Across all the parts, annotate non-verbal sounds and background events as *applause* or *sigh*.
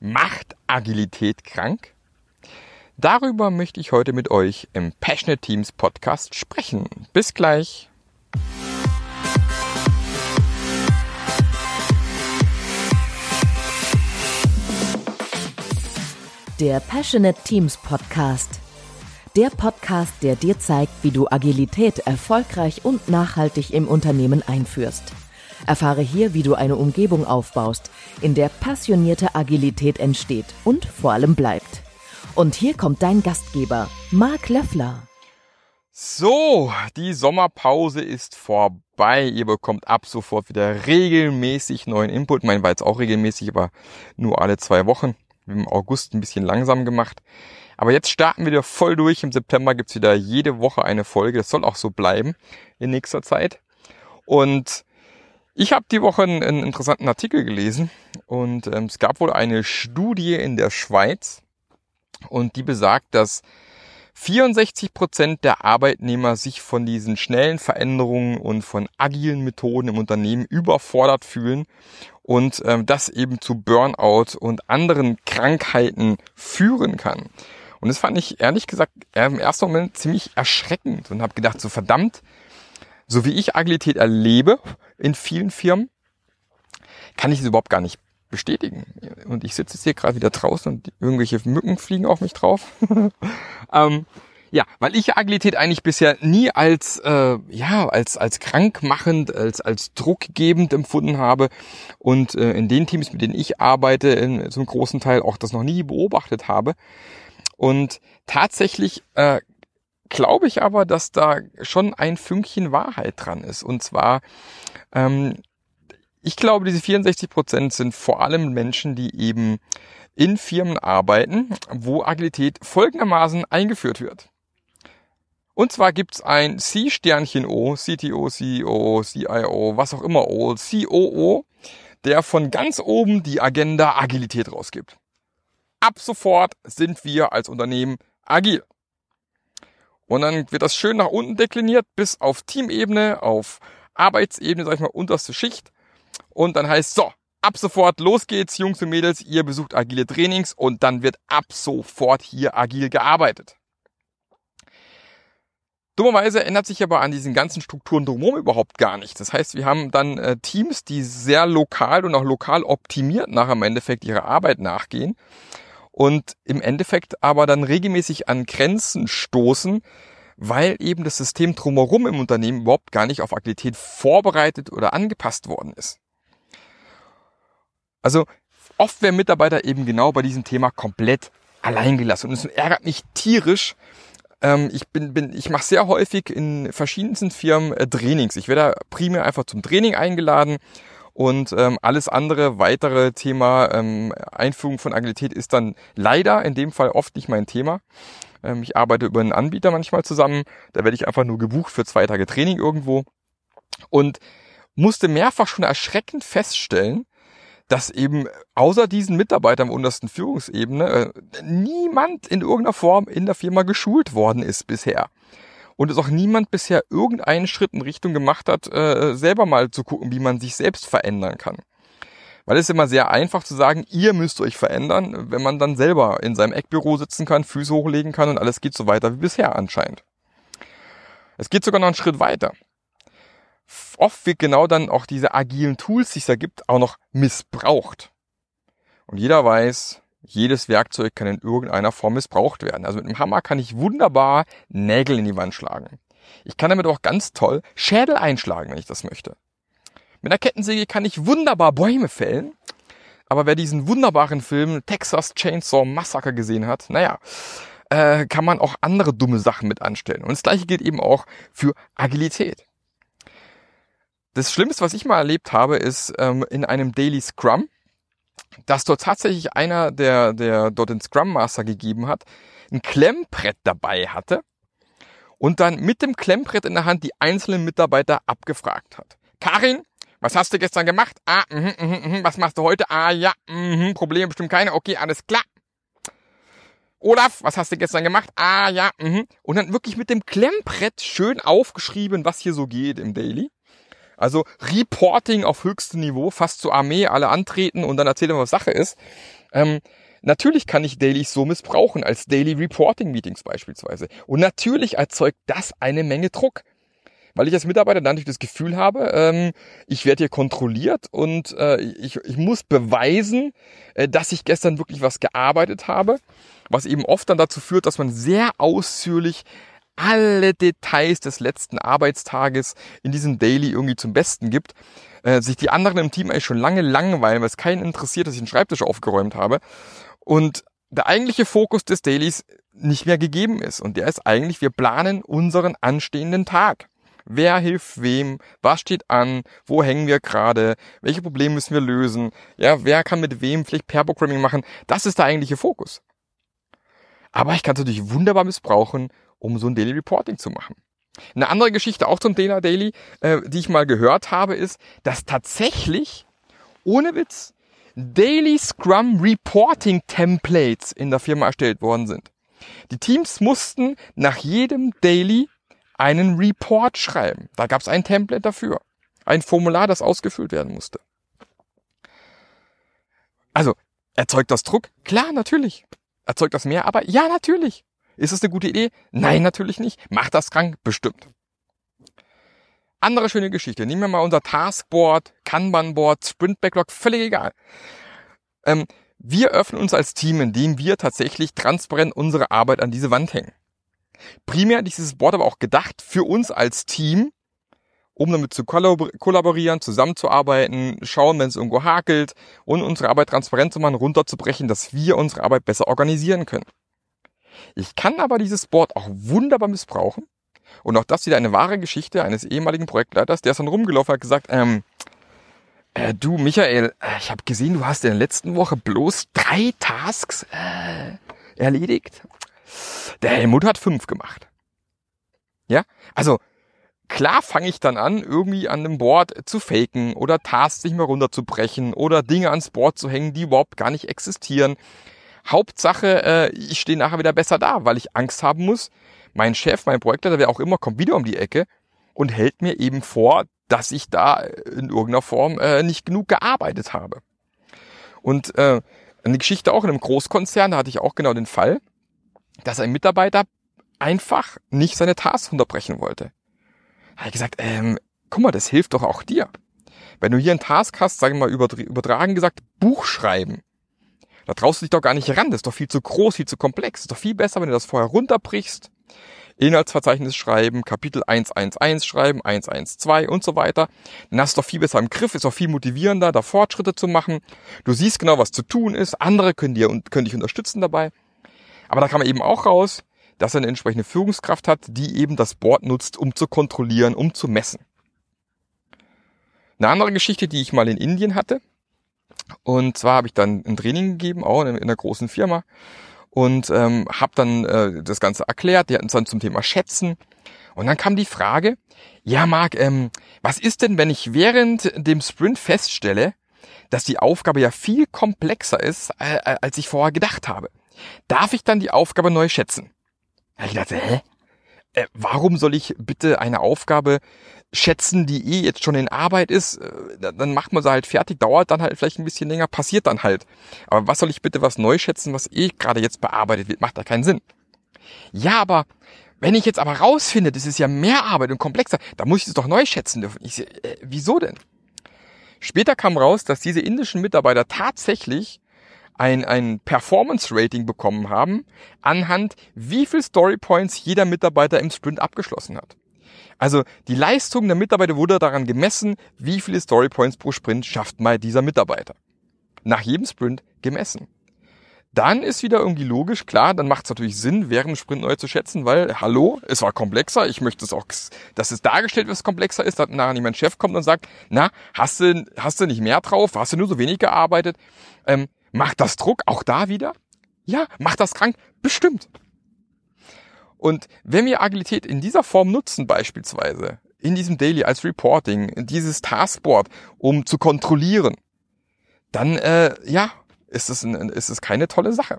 Macht Agilität krank? Darüber möchte ich heute mit euch im Passionate Teams Podcast sprechen. Bis gleich. Der Passionate Teams Podcast. Der Podcast, der dir zeigt, wie du Agilität erfolgreich und nachhaltig im Unternehmen einführst. Erfahre hier, wie du eine Umgebung aufbaust, in der passionierte Agilität entsteht und vor allem bleibt. Und hier kommt dein Gastgeber, Marc Löffler. So, die Sommerpause ist vorbei. Ihr bekommt ab sofort wieder regelmäßig neuen Input. Mein war jetzt auch regelmäßig, aber nur alle zwei Wochen. Im August ein bisschen langsam gemacht. Aber jetzt starten wir wieder voll durch. Im September gibt's wieder jede Woche eine Folge. Das soll auch so bleiben in nächster Zeit. Und ich habe die Woche einen, einen, interessanten Artikel gelesen und ähm, es gab wohl eine Studie in der Schweiz und die besagt, dass 64 Prozent der Arbeitnehmer sich von diesen schnellen Veränderungen und von agilen Methoden im Unternehmen überfordert fühlen und ähm, das eben zu Burnout und anderen Krankheiten führen kann. Und das fand ich ehrlich gesagt im ersten Moment ziemlich erschreckend und habe gedacht, so verdammt, so wie ich Agilität erlebe in vielen Firmen, kann ich es überhaupt gar nicht bestätigen. Und ich sitze jetzt hier gerade wieder draußen und irgendwelche Mücken fliegen auf mich drauf. *laughs* ähm, ja, weil ich Agilität eigentlich bisher nie als äh, ja als als krankmachend, als als druckgebend empfunden habe und äh, in den Teams, mit denen ich arbeite, in zum großen Teil auch das noch nie beobachtet habe. Und tatsächlich äh, glaube ich aber, dass da schon ein Fünkchen Wahrheit dran ist. Und zwar, ähm, ich glaube, diese 64 Prozent sind vor allem Menschen, die eben in Firmen arbeiten, wo Agilität folgendermaßen eingeführt wird. Und zwar gibt's ein C-Sternchen-O, CTO, CEO, CIO, was auch immer O, COO, der von ganz oben die Agenda Agilität rausgibt. Ab sofort sind wir als Unternehmen agil. Und dann wird das schön nach unten dekliniert bis auf Teamebene, auf Arbeitsebene, sag ich mal, unterste Schicht. Und dann heißt so, ab sofort los geht's, Jungs und Mädels, ihr besucht agile Trainings und dann wird ab sofort hier agil gearbeitet. Dummerweise ändert sich aber an diesen ganzen Strukturen drumherum überhaupt gar nichts. Das heißt, wir haben dann äh, Teams, die sehr lokal und auch lokal optimiert nach im Endeffekt ihrer Arbeit nachgehen und im Endeffekt aber dann regelmäßig an Grenzen stoßen, weil eben das System drumherum im Unternehmen überhaupt gar nicht auf Agilität vorbereitet oder angepasst worden ist. Also oft werden Mitarbeiter eben genau bei diesem Thema komplett allein gelassen und es ärgert mich tierisch. Ähm, ich bin, bin, ich mache sehr häufig in verschiedensten Firmen äh, Trainings. Ich werde primär einfach zum Training eingeladen und ähm, alles andere, weitere Thema ähm, Einführung von Agilität ist dann leider in dem Fall oft nicht mein Thema. Ähm, ich arbeite über einen Anbieter manchmal zusammen. Da werde ich einfach nur gebucht für zwei Tage Training irgendwo. Und musste mehrfach schon erschreckend feststellen, dass eben außer diesen Mitarbeitern im untersten Führungsebene äh, niemand in irgendeiner Form in der Firma geschult worden ist bisher und es auch niemand bisher irgendeinen Schritt in Richtung gemacht hat, äh, selber mal zu gucken, wie man sich selbst verändern kann. Weil es ist immer sehr einfach zu sagen, ihr müsst euch verändern, wenn man dann selber in seinem Eckbüro sitzen kann, Füße hochlegen kann und alles geht so weiter wie bisher anscheinend. Es geht sogar noch einen Schritt weiter. Oft wird genau dann auch diese agilen Tools, die es da gibt, auch noch missbraucht. Und jeder weiß, jedes Werkzeug kann in irgendeiner Form missbraucht werden. Also mit einem Hammer kann ich wunderbar Nägel in die Wand schlagen. Ich kann damit auch ganz toll Schädel einschlagen, wenn ich das möchte. Mit einer Kettensäge kann ich wunderbar Bäume fällen. Aber wer diesen wunderbaren Film Texas Chainsaw Massacre gesehen hat, naja, äh, kann man auch andere dumme Sachen mit anstellen. Und das gleiche gilt eben auch für Agilität. Das Schlimmste, was ich mal erlebt habe, ist ähm, in einem Daily Scrum dass dort tatsächlich einer, der, der dort den Scrum Master gegeben hat, ein Klemmbrett dabei hatte und dann mit dem Klemmbrett in der Hand die einzelnen Mitarbeiter abgefragt hat. Karin, was hast du gestern gemacht? Ah, mh, mh, mh, was machst du heute? Ah, ja, mh, Probleme bestimmt keine. Okay, alles klar. Olaf, was hast du gestern gemacht? Ah, ja, mh. Und dann wirklich mit dem Klemmbrett schön aufgeschrieben, was hier so geht im Daily. Also Reporting auf höchstem Niveau, fast zur Armee, alle antreten und dann erzählen, was Sache ist. Ähm, natürlich kann ich Dailies so missbrauchen, als Daily Reporting Meetings beispielsweise. Und natürlich erzeugt das eine Menge Druck weil ich als Mitarbeiter dann natürlich das Gefühl habe, ähm, ich werde hier kontrolliert und äh, ich, ich muss beweisen, äh, dass ich gestern wirklich was gearbeitet habe, was eben oft dann dazu führt, dass man sehr ausführlich alle Details des letzten Arbeitstages in diesem Daily irgendwie zum Besten gibt, äh, sich die anderen im Team eigentlich schon lange langweilen, weil es keinen interessiert, dass ich den Schreibtisch aufgeräumt habe und der eigentliche Fokus des Dailies nicht mehr gegeben ist. Und der ist eigentlich, wir planen unseren anstehenden Tag. Wer hilft wem? Was steht an? Wo hängen wir gerade? Welche Probleme müssen wir lösen? Ja, wer kann mit wem vielleicht Pair-Programming machen? Das ist der eigentliche Fokus. Aber ich kann es natürlich wunderbar missbrauchen, um so ein Daily Reporting zu machen. Eine andere Geschichte auch zum Dana Daily, äh, die ich mal gehört habe, ist, dass tatsächlich, ohne Witz, Daily Scrum Reporting Templates in der Firma erstellt worden sind. Die Teams mussten nach jedem Daily einen Report schreiben. Da gab es ein Template dafür. Ein Formular, das ausgefüllt werden musste. Also, erzeugt das Druck? Klar, natürlich. Erzeugt das mehr Arbeit? Ja, natürlich. Ist es eine gute Idee? Nein, natürlich nicht. Macht das krank? Bestimmt. Andere schöne Geschichte. Nehmen wir mal unser Taskboard, Kanban-Board, Sprint-Backlog, völlig egal. Ähm, wir öffnen uns als Team, indem wir tatsächlich transparent unsere Arbeit an diese Wand hängen. Primär dieses Board aber auch gedacht für uns als Team, um damit zu kollaborieren, zusammenzuarbeiten, schauen, wenn es irgendwo hakelt und unsere Arbeit transparent zu machen, runterzubrechen, dass wir unsere Arbeit besser organisieren können. Ich kann aber dieses Board auch wunderbar missbrauchen. Und auch das wieder eine wahre Geschichte eines ehemaligen Projektleiters, der ist dann rumgelaufen hat gesagt, ähm, äh, du Michael, äh, ich habe gesehen, du hast in der letzten Woche bloß drei Tasks äh, erledigt. Der Helmut hat fünf gemacht. Ja, also klar fange ich dann an, irgendwie an dem Board zu faken oder Tasks nicht mehr runterzubrechen oder Dinge ans Board zu hängen, die überhaupt gar nicht existieren. Hauptsache, äh, ich stehe nachher wieder besser da, weil ich Angst haben muss. Mein Chef, mein Projektleiter, wer auch immer, kommt wieder um die Ecke und hält mir eben vor, dass ich da in irgendeiner Form äh, nicht genug gearbeitet habe. Und äh, eine Geschichte auch in einem Großkonzern, da hatte ich auch genau den Fall dass ein Mitarbeiter einfach nicht seine Tasks unterbrechen wollte. Da habe ich gesagt, ähm, guck mal, das hilft doch auch dir. Wenn du hier einen Task hast, sagen wir mal übertragen gesagt, Buch schreiben. Da traust du dich doch gar nicht ran, das ist doch viel zu groß, viel zu komplex. Das ist doch viel besser, wenn du das vorher runterbrichst, Inhaltsverzeichnis schreiben, Kapitel 111 schreiben, 112 und so weiter. Dann hast du doch viel besser im Griff, ist doch viel motivierender, da Fortschritte zu machen. Du siehst genau, was zu tun ist, andere können dir und können dich unterstützen dabei. Aber da kam eben auch raus, dass er eine entsprechende Führungskraft hat, die eben das Board nutzt, um zu kontrollieren, um zu messen. Eine andere Geschichte, die ich mal in Indien hatte, und zwar habe ich dann ein Training gegeben, auch in einer großen Firma, und ähm, habe dann äh, das Ganze erklärt. Die hatten es dann zum Thema Schätzen. Und dann kam die Frage, ja Marc, ähm, was ist denn, wenn ich während dem Sprint feststelle, dass die Aufgabe ja viel komplexer ist, äh, äh als ich vorher gedacht habe? Darf ich dann die Aufgabe neu schätzen? Da ich dachte, hä? Äh, warum soll ich bitte eine Aufgabe schätzen, die eh jetzt schon in Arbeit ist? Äh, dann macht man sie halt fertig, dauert dann halt vielleicht ein bisschen länger, passiert dann halt. Aber was soll ich bitte was neu schätzen, was eh gerade jetzt bearbeitet wird? Macht da keinen Sinn. Ja, aber wenn ich jetzt aber rausfinde, das ist ja mehr Arbeit und komplexer, da muss ich es doch neu schätzen dürfen. Ich, äh, wieso denn? Später kam raus, dass diese indischen Mitarbeiter tatsächlich ein, ein Performance-Rating bekommen haben, anhand wie viel Storypoints jeder Mitarbeiter im Sprint abgeschlossen hat. Also die Leistung der Mitarbeiter wurde daran gemessen, wie viele Storypoints pro Sprint schafft mal dieser Mitarbeiter. Nach jedem Sprint gemessen. Dann ist wieder irgendwie logisch, klar, dann macht es natürlich Sinn, während dem Sprint neu zu schätzen, weil, hallo, es war komplexer, ich möchte es auch, dass es dargestellt es komplexer ist, dass nachher nicht mein Chef kommt und sagt, na, hast du, hast du nicht mehr drauf, hast du nur so wenig gearbeitet? Ähm, Macht das Druck auch da wieder? Ja. Macht das krank? Bestimmt. Und wenn wir Agilität in dieser Form nutzen, beispielsweise in diesem Daily als Reporting, dieses Taskboard, um zu kontrollieren, dann äh, ja, ist es, ein, ist es keine tolle Sache.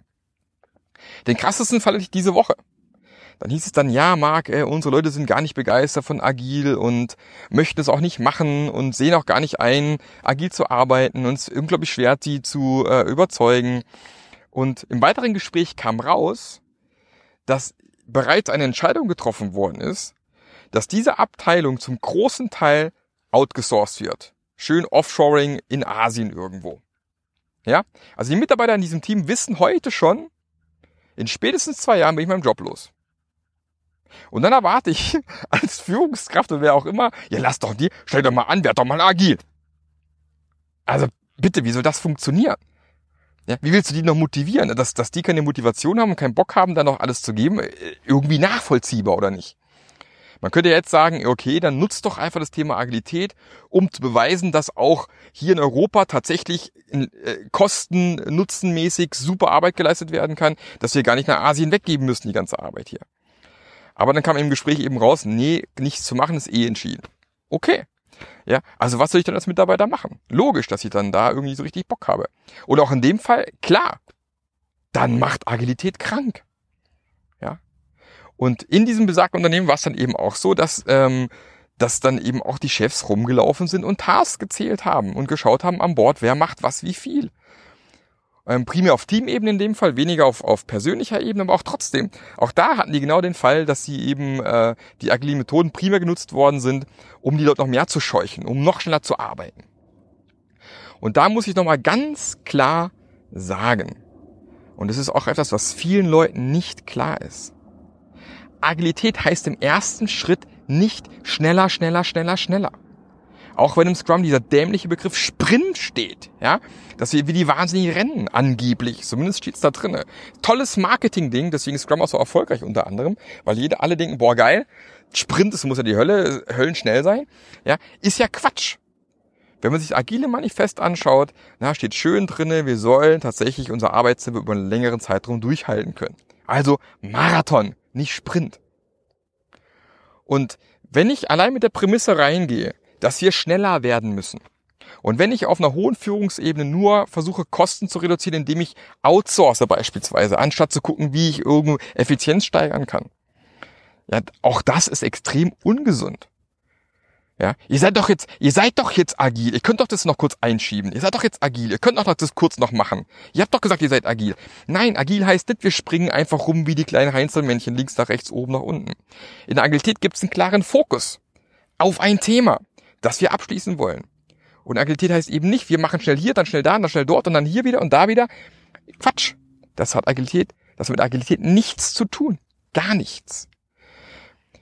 Den krassesten Fall hatte ich diese Woche. Dann hieß es dann, ja, Marc, äh, unsere Leute sind gar nicht begeistert von agil und möchten es auch nicht machen und sehen auch gar nicht ein, agil zu arbeiten und es ist unglaublich schwer, sie zu äh, überzeugen. Und im weiteren Gespräch kam raus, dass bereits eine Entscheidung getroffen worden ist, dass diese Abteilung zum großen Teil outgesourced wird. Schön Offshoring in Asien irgendwo. Ja? Also die Mitarbeiter in diesem Team wissen heute schon, in spätestens zwei Jahren bin ich meinen Job los. Und dann erwarte ich *laughs* als Führungskraft oder wer auch immer, ja lass doch die, stell doch mal an, werd doch mal agil. Also bitte, wie soll das funktionieren? Ja, wie willst du die noch motivieren? Dass, dass die keine Motivation haben und keinen Bock haben, da noch alles zu geben? Äh, irgendwie nachvollziehbar, oder nicht? Man könnte jetzt sagen, okay, dann nutzt doch einfach das Thema Agilität, um zu beweisen, dass auch hier in Europa tatsächlich in, äh, kosten-nutzenmäßig super Arbeit geleistet werden kann, dass wir gar nicht nach Asien weggeben müssen, die ganze Arbeit hier. Aber dann kam im Gespräch eben raus, nee, nichts zu machen ist eh entschieden. Okay. Ja, also was soll ich dann als Mitarbeiter machen? Logisch, dass ich dann da irgendwie so richtig Bock habe. Und auch in dem Fall, klar, dann macht Agilität krank. Ja. Und in diesem besagten Unternehmen war es dann eben auch so, dass, ähm, dass dann eben auch die Chefs rumgelaufen sind und Tasks gezählt haben und geschaut haben an Bord, wer macht was wie viel ähm, primär auf Teamebene in dem Fall, weniger auf, auf persönlicher Ebene, aber auch trotzdem. Auch da hatten die genau den Fall, dass sie eben äh, die agilen Methoden primär genutzt worden sind, um die Leute noch mehr zu scheuchen, um noch schneller zu arbeiten. Und da muss ich nochmal ganz klar sagen, und das ist auch etwas, was vielen Leuten nicht klar ist. Agilität heißt im ersten Schritt nicht schneller, schneller, schneller, schneller. Auch wenn im Scrum dieser dämliche Begriff Sprint steht, ja, dass wir wie die wahnsinnig rennen, angeblich. Zumindest steht's da drinne. Tolles Marketing-Ding, deswegen Scrum auch so erfolgreich unter anderem, weil jede, alle denken, boah, geil, Sprint, es muss ja die Hölle, Höllen schnell sein, ja, ist ja Quatsch. Wenn man sich das agile Manifest anschaut, na, steht schön drinne, wir sollen tatsächlich unser Arbeitstempo über einen längeren Zeitraum durchhalten können. Also Marathon, nicht Sprint. Und wenn ich allein mit der Prämisse reingehe, dass wir schneller werden müssen. Und wenn ich auf einer hohen Führungsebene nur versuche, Kosten zu reduzieren, indem ich outsource beispielsweise, anstatt zu gucken, wie ich irgendwo Effizienz steigern kann, ja, auch das ist extrem ungesund. Ja, ihr seid doch jetzt, ihr seid doch jetzt agil. Ihr könnt doch das noch kurz einschieben. Ihr seid doch jetzt agil. Ihr könnt doch das kurz noch machen. Ihr habt doch gesagt, ihr seid agil. Nein, agil heißt nicht, wir springen einfach rum wie die kleinen Heinzelmännchen links nach rechts, oben nach unten. In der Agilität gibt es einen klaren Fokus auf ein Thema das wir abschließen wollen. Und Agilität heißt eben nicht, wir machen schnell hier, dann schnell da, dann schnell dort und dann hier wieder und da wieder. Quatsch. Das hat Agilität, das hat mit Agilität nichts zu tun. Gar nichts.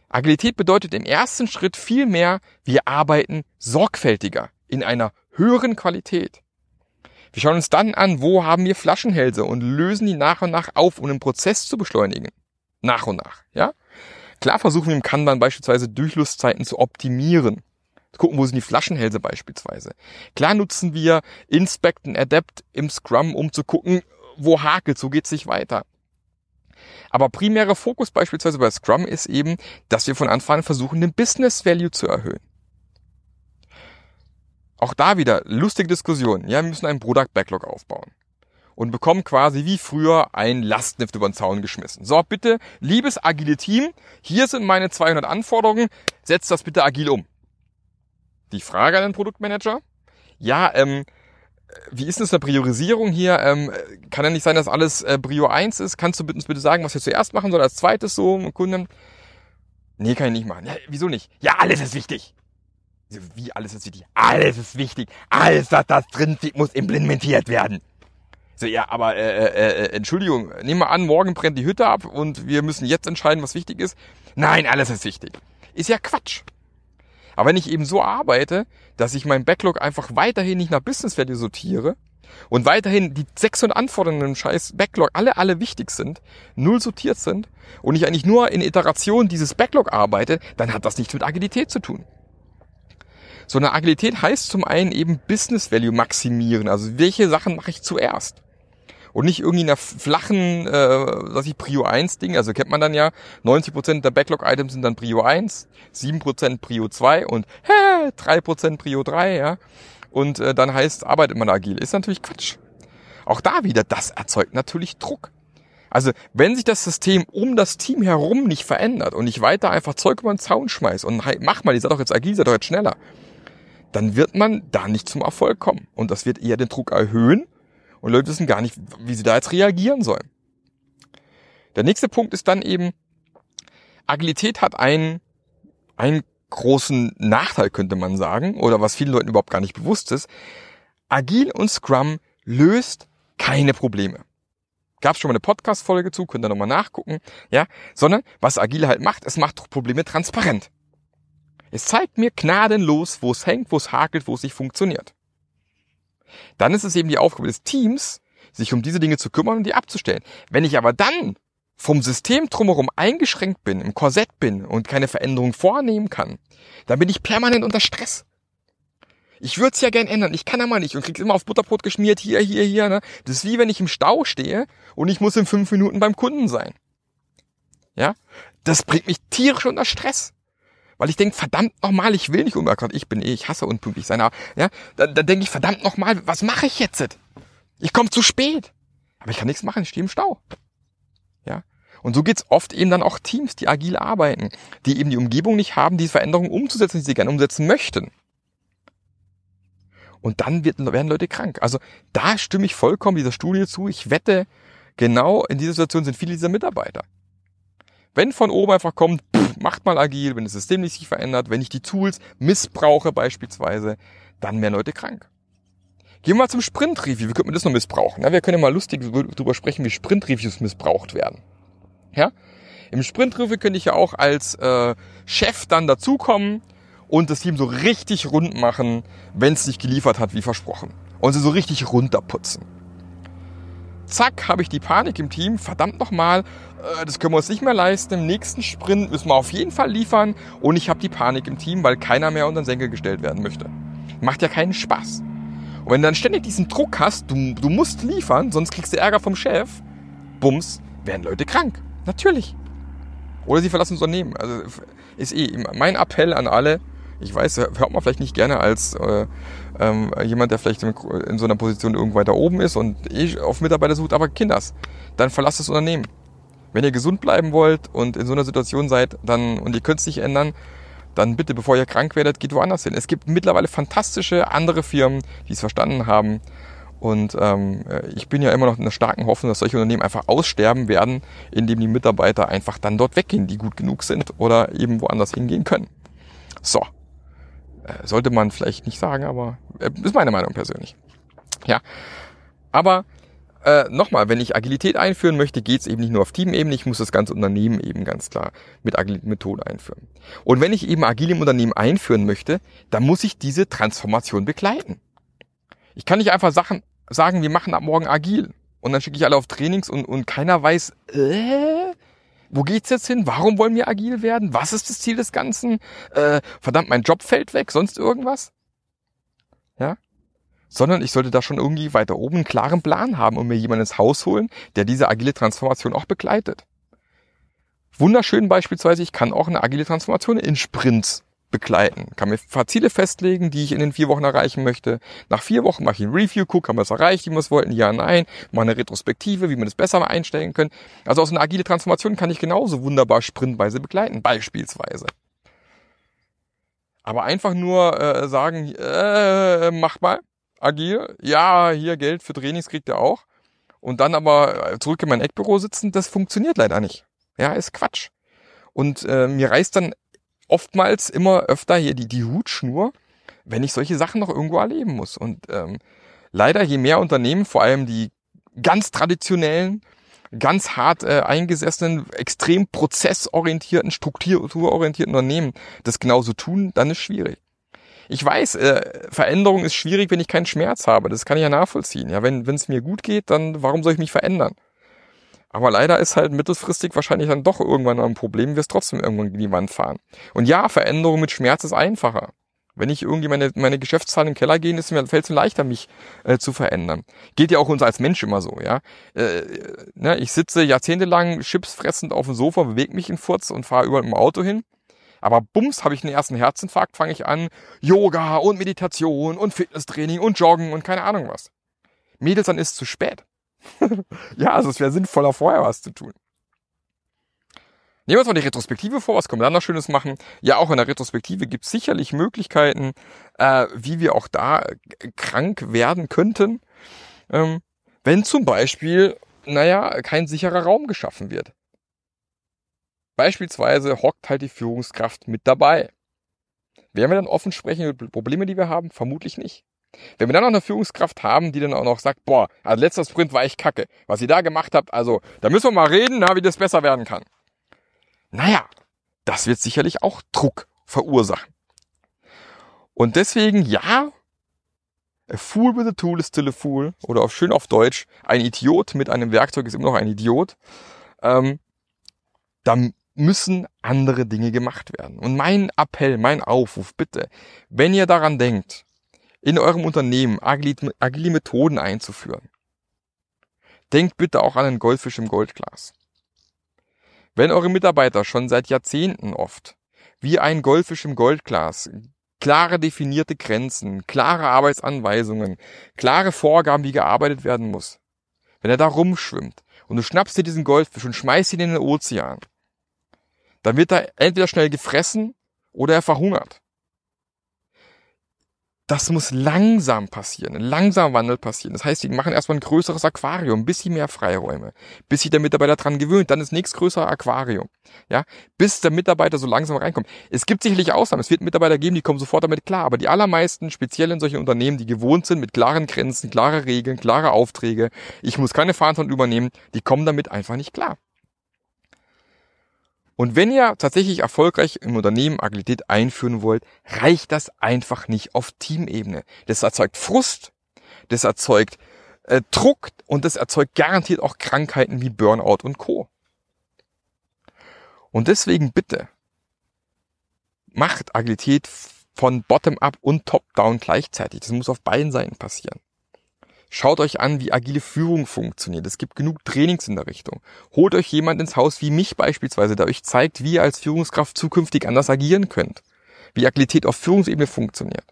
Agilität bedeutet im ersten Schritt viel mehr, wir arbeiten sorgfältiger in einer höheren Qualität. Wir schauen uns dann an, wo haben wir Flaschenhälse und lösen die nach und nach auf, um den Prozess zu beschleunigen. Nach und nach, ja? Klar versuchen wir im Kanban beispielsweise Durchflusszeiten zu optimieren gucken, wo sind die Flaschenhälse beispielsweise. Klar nutzen wir Inspect und Adapt im Scrum, um zu gucken, wo hakelt, so geht's sich weiter. Aber primärer Fokus beispielsweise bei Scrum ist eben, dass wir von Anfang an versuchen, den Business Value zu erhöhen. Auch da wieder lustige Diskussion. Ja, wir müssen einen Product Backlog aufbauen und bekommen quasi wie früher ein Lastlift über den Zaun geschmissen. So, bitte, liebes agile Team, hier sind meine 200 Anforderungen, setzt das bitte agil um die Frage an den Produktmanager. Ja, ähm, wie ist denn das eine Priorisierung hier? Ähm, kann ja nicht sein, dass alles äh, Prio 1 ist. Kannst du uns bitte sagen, was wir zuerst machen sollen, als zweites so, Kunden? Nee, kann ich nicht machen. Ja, wieso nicht? Ja, alles ist wichtig. Wie alles ist wichtig? Alles ist wichtig. Alles, was da drin steht, muss implementiert werden. So, ja, aber äh, äh, äh, Entschuldigung, nehmen wir an, morgen brennt die Hütte ab und wir müssen jetzt entscheiden, was wichtig ist. Nein, alles ist wichtig. Ist ja Quatsch. Aber wenn ich eben so arbeite, dass ich mein Backlog einfach weiterhin nicht nach Business Value sortiere und weiterhin die 600 Anforderungen im scheiß Backlog alle, alle wichtig sind, null sortiert sind und ich eigentlich nur in Iteration dieses Backlog arbeite, dann hat das nichts mit Agilität zu tun. So eine Agilität heißt zum einen eben Business Value maximieren. Also welche Sachen mache ich zuerst? Und nicht irgendwie in einer flachen, äh, was ich Prio 1 Ding, also kennt man dann ja, 90% der Backlog-Items sind dann Prio 1, 7% Prio 2 und hä, 3% Prio 3, ja. Und äh, dann heißt, arbeitet man agil. Ist natürlich Quatsch. Auch da wieder, das erzeugt natürlich Druck. Also, wenn sich das System um das Team herum nicht verändert und ich weiter einfach Zeug über den Zaun schmeiß und hey, mach mal, ihr seid doch jetzt agil, seid doch jetzt schneller, dann wird man da nicht zum Erfolg kommen. Und das wird eher den Druck erhöhen und Leute wissen gar nicht, wie sie da jetzt reagieren sollen. Der nächste Punkt ist dann eben, Agilität hat einen, einen großen Nachteil, könnte man sagen, oder was vielen Leuten überhaupt gar nicht bewusst ist. Agil und Scrum löst keine Probleme. Gab schon mal eine Podcast-Folge zu, könnt ihr nochmal nachgucken, ja, sondern was Agile halt macht, es macht Probleme transparent. Es zeigt mir gnadenlos, wo es hängt, wo es hakelt, wo es nicht funktioniert. Dann ist es eben die Aufgabe des Teams, sich um diese Dinge zu kümmern und die abzustellen. Wenn ich aber dann vom System drumherum eingeschränkt bin, im Korsett bin und keine Veränderung vornehmen kann, dann bin ich permanent unter Stress. Ich würde es ja gern ändern, ich kann aber nicht und krieg's immer auf Butterbrot geschmiert, hier, hier, hier. Ne? Das ist wie wenn ich im Stau stehe und ich muss in fünf Minuten beim Kunden sein. Ja, das bringt mich tierisch unter Stress. Weil ich denke, verdammt nochmal, ich will nicht unbekannt, ich bin eh, ich hasse unpünktlich sein, aber ja, dann, dann denke ich, verdammt nochmal, was mache ich jetzt? Ich komme zu spät. Aber ich kann nichts machen, ich stehe im Stau. Ja. Und so geht's oft eben dann auch Teams, die agil arbeiten, die eben die Umgebung nicht haben, die Veränderungen umzusetzen, die sie gerne umsetzen möchten. Und dann wird, werden Leute krank. Also da stimme ich vollkommen dieser Studie zu. Ich wette, genau in dieser Situation sind viele dieser Mitarbeiter. Wenn von oben einfach kommt, pff, macht mal agil, wenn das System nicht sich verändert, wenn ich die Tools missbrauche beispielsweise, dann werden Leute krank. Gehen wir mal zum Sprint-Review. Wie könnte man das noch missbrauchen? Na, wir können ja mal lustig darüber sprechen, wie Sprint-Reviews missbraucht werden. Ja? Im Sprint-Review könnte ich ja auch als äh, Chef dann dazukommen und das Team so richtig rund machen, wenn es nicht geliefert hat, wie versprochen. Und sie so richtig runterputzen. Zack, habe ich die Panik im Team. Verdammt nochmal, äh, das können wir uns nicht mehr leisten. Im nächsten Sprint müssen wir auf jeden Fall liefern. Und ich habe die Panik im Team, weil keiner mehr unter den Senkel gestellt werden möchte. Macht ja keinen Spaß. Und wenn du dann ständig diesen Druck hast, du, du musst liefern, sonst kriegst du Ärger vom Chef, bums, werden Leute krank. Natürlich. Oder sie verlassen das Unternehmen. Also ist eh mein Appell an alle, ich weiß, hört man vielleicht nicht gerne als äh, ähm, jemand, der vielleicht in, so einer Position irgendwo weiter oben ist und eh auf Mitarbeiter sucht, aber Kinders, dann verlasst das Unternehmen. Wenn ihr gesund bleiben wollt und in so einer Situation seid, dann und ihr könnt es nicht ändern, dann bitte, bevor ihr krank werdet, geht woanders hin. Es gibt mittlerweile fantastische andere Firmen, die es verstanden haben. Und ähm, ich bin ja immer noch in der starken Hoffnung, dass solche Unternehmen einfach aussterben werden, indem die Mitarbeiter einfach dann dort weggehen, die gut genug sind oder eben woanders hingehen können. So, äh, sollte man vielleicht nicht sagen, aber äh, ist meine Meinung persönlich. Ja, aber äh, nochmal, wenn ich Agilität einführen möchte, geht es eben nicht nur auf Teamebene, ich muss das ganze Unternehmen eben ganz klar mit agilen Methoden einführen. Und wenn ich eben agil im Unternehmen einführen möchte, dann muss ich diese Transformation begleiten. Ich kann nicht einfach Sachen sagen, wir machen ab morgen agil und dann schicke ich alle auf Trainings und, und keiner weiß, äh, wo geht's jetzt hin? Warum wollen wir agil werden? Was ist das Ziel des Ganzen? Äh, verdammt, mein Job fällt weg, sonst irgendwas? Ja? Sondern ich sollte da schon irgendwie weiter oben einen klaren Plan haben und mir jemanden ins Haus holen, der diese agile Transformation auch begleitet. Wunderschön beispielsweise, ich kann auch eine agile Transformation in Sprints begleiten. Kann mir Ziele festlegen, die ich in den vier Wochen erreichen möchte. Nach vier Wochen mache ich ein Review, gucke, haben wir es erreicht, wie wir es wollten, ja, nein, mache eine Retrospektive, wie wir das besser einstellen können. Also aus einer agile Transformation kann ich genauso wunderbar sprintweise begleiten, beispielsweise. Aber einfach nur äh, sagen, äh, mach mal, agil, ja, hier Geld für Trainings kriegt ihr auch. Und dann aber zurück in mein Eckbüro sitzen, das funktioniert leider nicht. Ja, ist Quatsch. Und äh, mir reißt dann oftmals immer öfter hier die, die Hutschnur, wenn ich solche Sachen noch irgendwo erleben muss. Und ähm, leider, je mehr Unternehmen, vor allem die ganz traditionellen, ganz hart äh, eingesessenen, extrem prozessorientierten, strukturorientierten Unternehmen das genauso tun, dann ist schwierig. Ich weiß, äh, Veränderung ist schwierig, wenn ich keinen Schmerz habe. Das kann ich ja nachvollziehen. Ja, wenn es mir gut geht, dann warum soll ich mich verändern? Aber leider ist halt mittelfristig wahrscheinlich dann doch irgendwann ein Problem, wir es trotzdem irgendwann in die Wand fahren. Und ja, Veränderung mit Schmerz ist einfacher. Wenn ich irgendwie meine, meine Geschäftszahlen im Keller gehen, ist mir fällt es mir leichter, mich äh, zu verändern. Geht ja auch uns als Mensch immer so, ja. Äh, ne, ich sitze jahrzehntelang Chips fressend auf dem Sofa, bewege mich in Furz und fahre überall im Auto hin. Aber bums, habe ich einen ersten Herzinfarkt, fange ich an, Yoga und Meditation und Fitnesstraining und Joggen und keine Ahnung was. Mädels, dann ist es zu spät. *laughs* ja, also es wäre sinnvoller, vorher was zu tun. Nehmen wir uns mal die Retrospektive vor, was können wir dann noch Schönes machen? Ja, auch in der Retrospektive gibt es sicherlich Möglichkeiten, äh, wie wir auch da äh, krank werden könnten, ähm, wenn zum Beispiel, naja, kein sicherer Raum geschaffen wird. Beispielsweise hockt halt die Führungskraft mit dabei. Werden wir dann offen sprechen über Probleme, die wir haben? Vermutlich nicht. Wenn wir dann noch eine Führungskraft haben, die dann auch noch sagt, boah, also letzter Sprint war echt kacke. Was ihr da gemacht habt, also, da müssen wir mal reden, na, wie das besser werden kann. Naja, das wird sicherlich auch Druck verursachen. Und deswegen, ja, a fool with a tool is still a fool. Oder auf schön auf Deutsch, ein Idiot mit einem Werkzeug ist immer noch ein Idiot. Ähm, da müssen andere Dinge gemacht werden. Und mein Appell, mein Aufruf, bitte, wenn ihr daran denkt, in eurem Unternehmen agile Methoden einzuführen, denkt bitte auch an einen Goldfisch im Goldglas. Wenn eure Mitarbeiter schon seit Jahrzehnten oft wie ein Goldfisch im Goldglas klare definierte Grenzen, klare Arbeitsanweisungen, klare Vorgaben, wie gearbeitet werden muss, wenn er da rumschwimmt und du schnappst dir diesen Goldfisch und schmeißt ihn in den Ozean, dann wird er entweder schnell gefressen oder er verhungert das muss langsam passieren, ein langsamer Wandel passieren. Das heißt, die machen erstmal ein größeres Aquarium, ein bisschen mehr Freiräume, bis sich der Mitarbeiter dran gewöhnt, dann das nächst größere Aquarium, ja, bis der Mitarbeiter so langsam reinkommt. Es gibt sicherlich Ausnahmen, es wird Mitarbeiter geben, die kommen sofort damit klar, aber die allermeisten, speziell in solchen Unternehmen, die gewohnt sind mit klaren Grenzen, klare Regeln, klare Aufträge, ich muss keine Verantwortung übernehmen, die kommen damit einfach nicht klar. Und wenn ihr tatsächlich erfolgreich im Unternehmen Agilität einführen wollt, reicht das einfach nicht auf Teamebene. Das erzeugt Frust, das erzeugt äh, Druck und das erzeugt garantiert auch Krankheiten wie Burnout und Co. Und deswegen bitte, macht Agilität von Bottom-up und Top-down gleichzeitig. Das muss auf beiden Seiten passieren. Schaut euch an, wie agile Führung funktioniert. Es gibt genug Trainings in der Richtung. Holt euch jemand ins Haus wie mich beispielsweise, der euch zeigt, wie ihr als Führungskraft zukünftig anders agieren könnt. Wie Agilität auf Führungsebene funktioniert.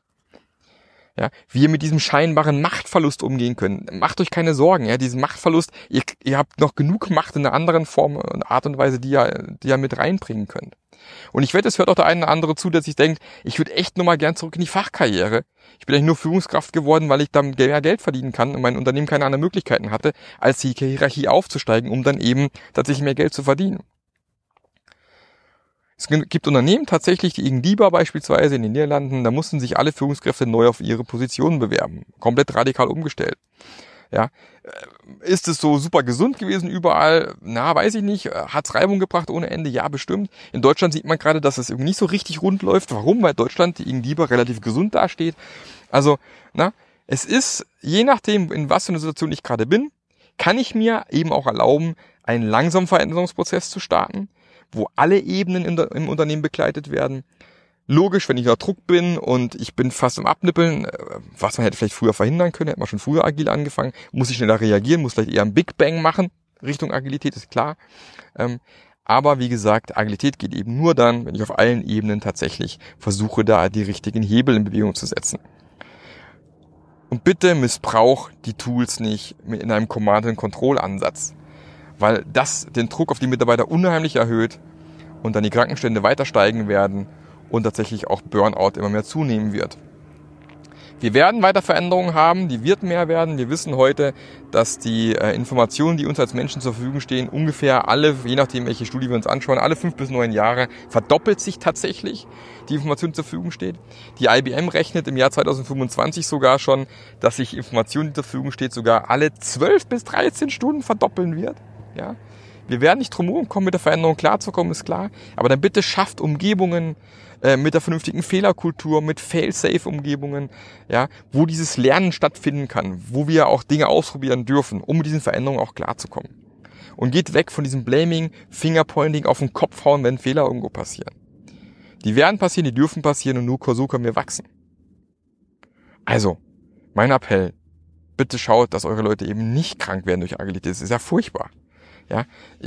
Ja, wie ihr mit diesem scheinbaren Machtverlust umgehen könnt. Macht euch keine Sorgen, ja, diesen Machtverlust, ihr, ihr habt noch genug Macht in einer anderen Form und Art und Weise, die ihr, die ihr mit reinbringen könnt. Und ich wette, es hört auch der eine oder andere zu, der sich denkt, ich würde echt nur mal gern zurück in die Fachkarriere. Ich bin eigentlich nur Führungskraft geworden, weil ich dann mehr Geld verdienen kann und mein Unternehmen keine anderen Möglichkeiten hatte, als die Hierarchie aufzusteigen, um dann eben tatsächlich mehr Geld zu verdienen. Es gibt Unternehmen tatsächlich, die Ingdiba beispielsweise in den Niederlanden, da mussten sich alle Führungskräfte neu auf ihre Positionen bewerben. Komplett radikal umgestellt. Ja, äh, ist es so super gesund gewesen überall? Na, weiß ich nicht. Hat's Reibung gebracht ohne Ende? Ja, bestimmt. In Deutschland sieht man gerade, dass es irgendwie nicht so richtig rund läuft. Warum? Weil Deutschland irgendwie lieber relativ gesund dasteht. Also, na, es ist, je nachdem, in was für einer Situation ich gerade bin, kann ich mir eben auch erlauben, einen langsamen Veränderungsprozess zu starten, wo alle Ebenen im Unternehmen begleitet werden logisch, wenn ich unter Druck bin und ich bin fast im Abnippeln, äh, was man hätte vielleicht früher verhindern können, hätte man schon früher agil angefangen, muss ich schneller reagieren, muss vielleicht eher einen Big Bang machen, Richtung Agilität, ist klar. Ähm, aber wie gesagt, Agilität geht eben nur dann, wenn ich auf allen Ebenen tatsächlich versuche, da die richtigen Hebel in Bewegung zu setzen. Und bitte missbrauch die Tools nicht in einem Command-and-Control-Ansatz, weil das den Druck auf die Mitarbeiter unheimlich erhöht und dann die Krankenstände weiter steigen werden und tatsächlich auch Burnout immer mehr zunehmen wird. Wir werden weiter Veränderungen haben, die wird mehr werden. Wir wissen heute, dass die äh, Informationen, die uns als Menschen zur Verfügung stehen, ungefähr alle, je nachdem welche Studie wir uns anschauen, alle fünf bis neun Jahre verdoppelt sich tatsächlich die Information die zur Verfügung steht. Die IBM rechnet im Jahr 2025 sogar schon, dass sich Information, die zur Verfügung steht, sogar alle zwölf bis 13 Stunden verdoppeln wird. Ja, wir werden nicht drum kommen, mit der Veränderung klarzukommen, ist klar. Aber dann bitte schafft Umgebungen äh, mit der vernünftigen Fehlerkultur, mit Fail-Safe-Umgebungen, ja, wo dieses Lernen stattfinden kann, wo wir auch Dinge ausprobieren dürfen, um mit diesen Veränderungen auch klarzukommen. Und geht weg von diesem Blaming, Fingerpointing auf den Kopf hauen, wenn Fehler irgendwo passieren. Die werden passieren, die dürfen passieren und nur so können wir wachsen. Also, mein Appell, bitte schaut, dass eure Leute eben nicht krank werden durch Agilität. Das ist ja furchtbar. Ja,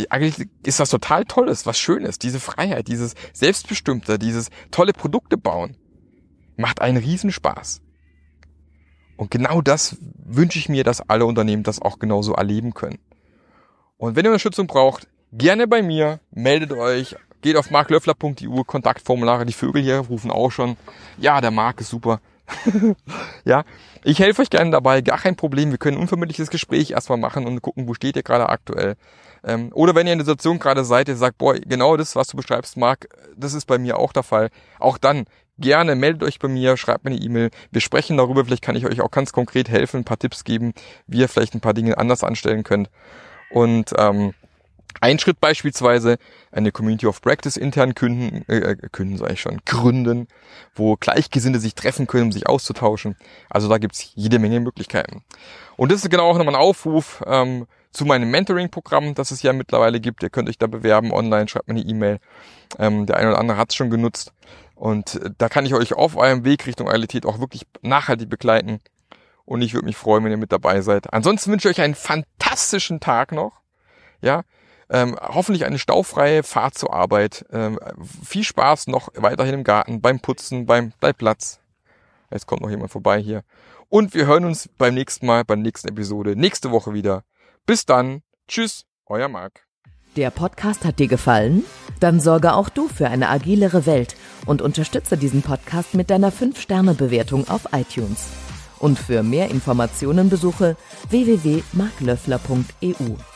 eigentlich ist das total Tolles, was Schönes, diese Freiheit, dieses Selbstbestimmte, dieses tolle Produkte bauen. Macht einen Riesenspaß. Und genau das wünsche ich mir, dass alle Unternehmen das auch genauso erleben können. Und wenn ihr Unterstützung braucht, gerne bei mir, meldet euch, geht auf marklöffler.eu, Kontaktformulare, die Vögel hier rufen auch schon. Ja, der Mark ist super. *laughs* ja, ich helfe euch gerne dabei, gar kein Problem. Wir können ein unverbindliches Gespräch erstmal machen und gucken, wo steht ihr gerade aktuell. Ähm, oder wenn ihr in der Situation gerade seid, ihr sagt, boah, genau das, was du beschreibst, Marc, das ist bei mir auch der Fall. Auch dann gerne meldet euch bei mir, schreibt mir eine E-Mail. Wir sprechen darüber. Vielleicht kann ich euch auch ganz konkret helfen, ein paar Tipps geben, wie ihr vielleicht ein paar Dinge anders anstellen könnt. Und ähm, ein Schritt beispielsweise eine Community of Practice intern künden, äh, äh künden sage ich schon, gründen, wo Gleichgesinnte sich treffen können, um sich auszutauschen. Also da gibt's jede Menge Möglichkeiten. Und das ist genau auch nochmal ein Aufruf ähm, zu meinem Mentoring-Programm, das es ja mittlerweile gibt. Ihr könnt euch da bewerben online, schreibt mir eine E-Mail. Ähm, der eine oder andere hat's schon genutzt. Und äh, da kann ich euch auf eurem Weg Richtung Realität auch wirklich nachhaltig begleiten. Und ich würde mich freuen, wenn ihr mit dabei seid. Ansonsten wünsche ich euch einen fantastischen Tag noch. Ja, ähm, hoffentlich eine staufreie Fahrt zur Arbeit. Ähm, viel Spaß noch weiterhin im Garten, beim Putzen, beim Platz. Jetzt kommt noch jemand vorbei hier. Und wir hören uns beim nächsten Mal, bei der nächsten Episode, nächste Woche wieder. Bis dann. Tschüss, euer Marc. Der Podcast hat dir gefallen? Dann sorge auch du für eine agilere Welt und unterstütze diesen Podcast mit deiner 5-Sterne-Bewertung auf iTunes. Und für mehr Informationen besuche www.marklöffler.eu.